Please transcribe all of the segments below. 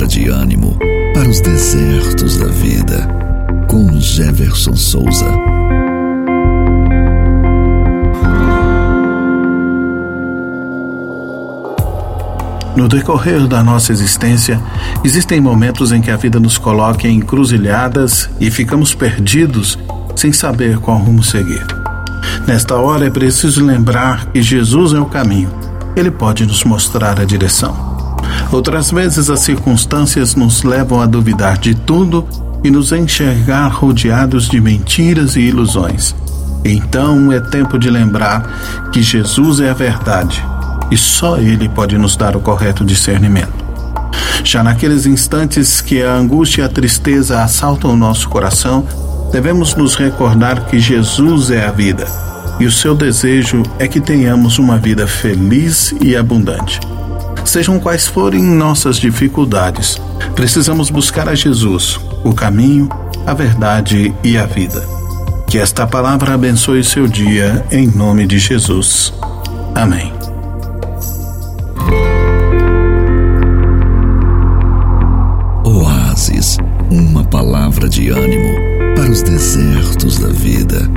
de ânimo para os desertos da vida, com Jefferson Souza. No decorrer da nossa existência, existem momentos em que a vida nos coloca em encruzilhadas e ficamos perdidos sem saber qual rumo seguir. Nesta hora é preciso lembrar que Jesus é o caminho. Ele pode nos mostrar a direção. Outras vezes as circunstâncias nos levam a duvidar de tudo e nos enxergar rodeados de mentiras e ilusões. Então é tempo de lembrar que Jesus é a verdade e só Ele pode nos dar o correto discernimento. Já naqueles instantes que a angústia e a tristeza assaltam o nosso coração, devemos nos recordar que Jesus é a vida e o seu desejo é que tenhamos uma vida feliz e abundante. Sejam quais forem nossas dificuldades, precisamos buscar a Jesus, o caminho, a verdade e a vida. Que esta palavra abençoe seu dia, em nome de Jesus. Amém. Oásis, uma palavra de ânimo para os desertos da vida.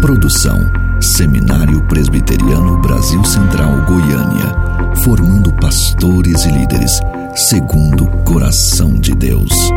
Produção Seminário Presbiteriano Brasil Central Goiânia, formando pastores e líderes segundo o coração de Deus.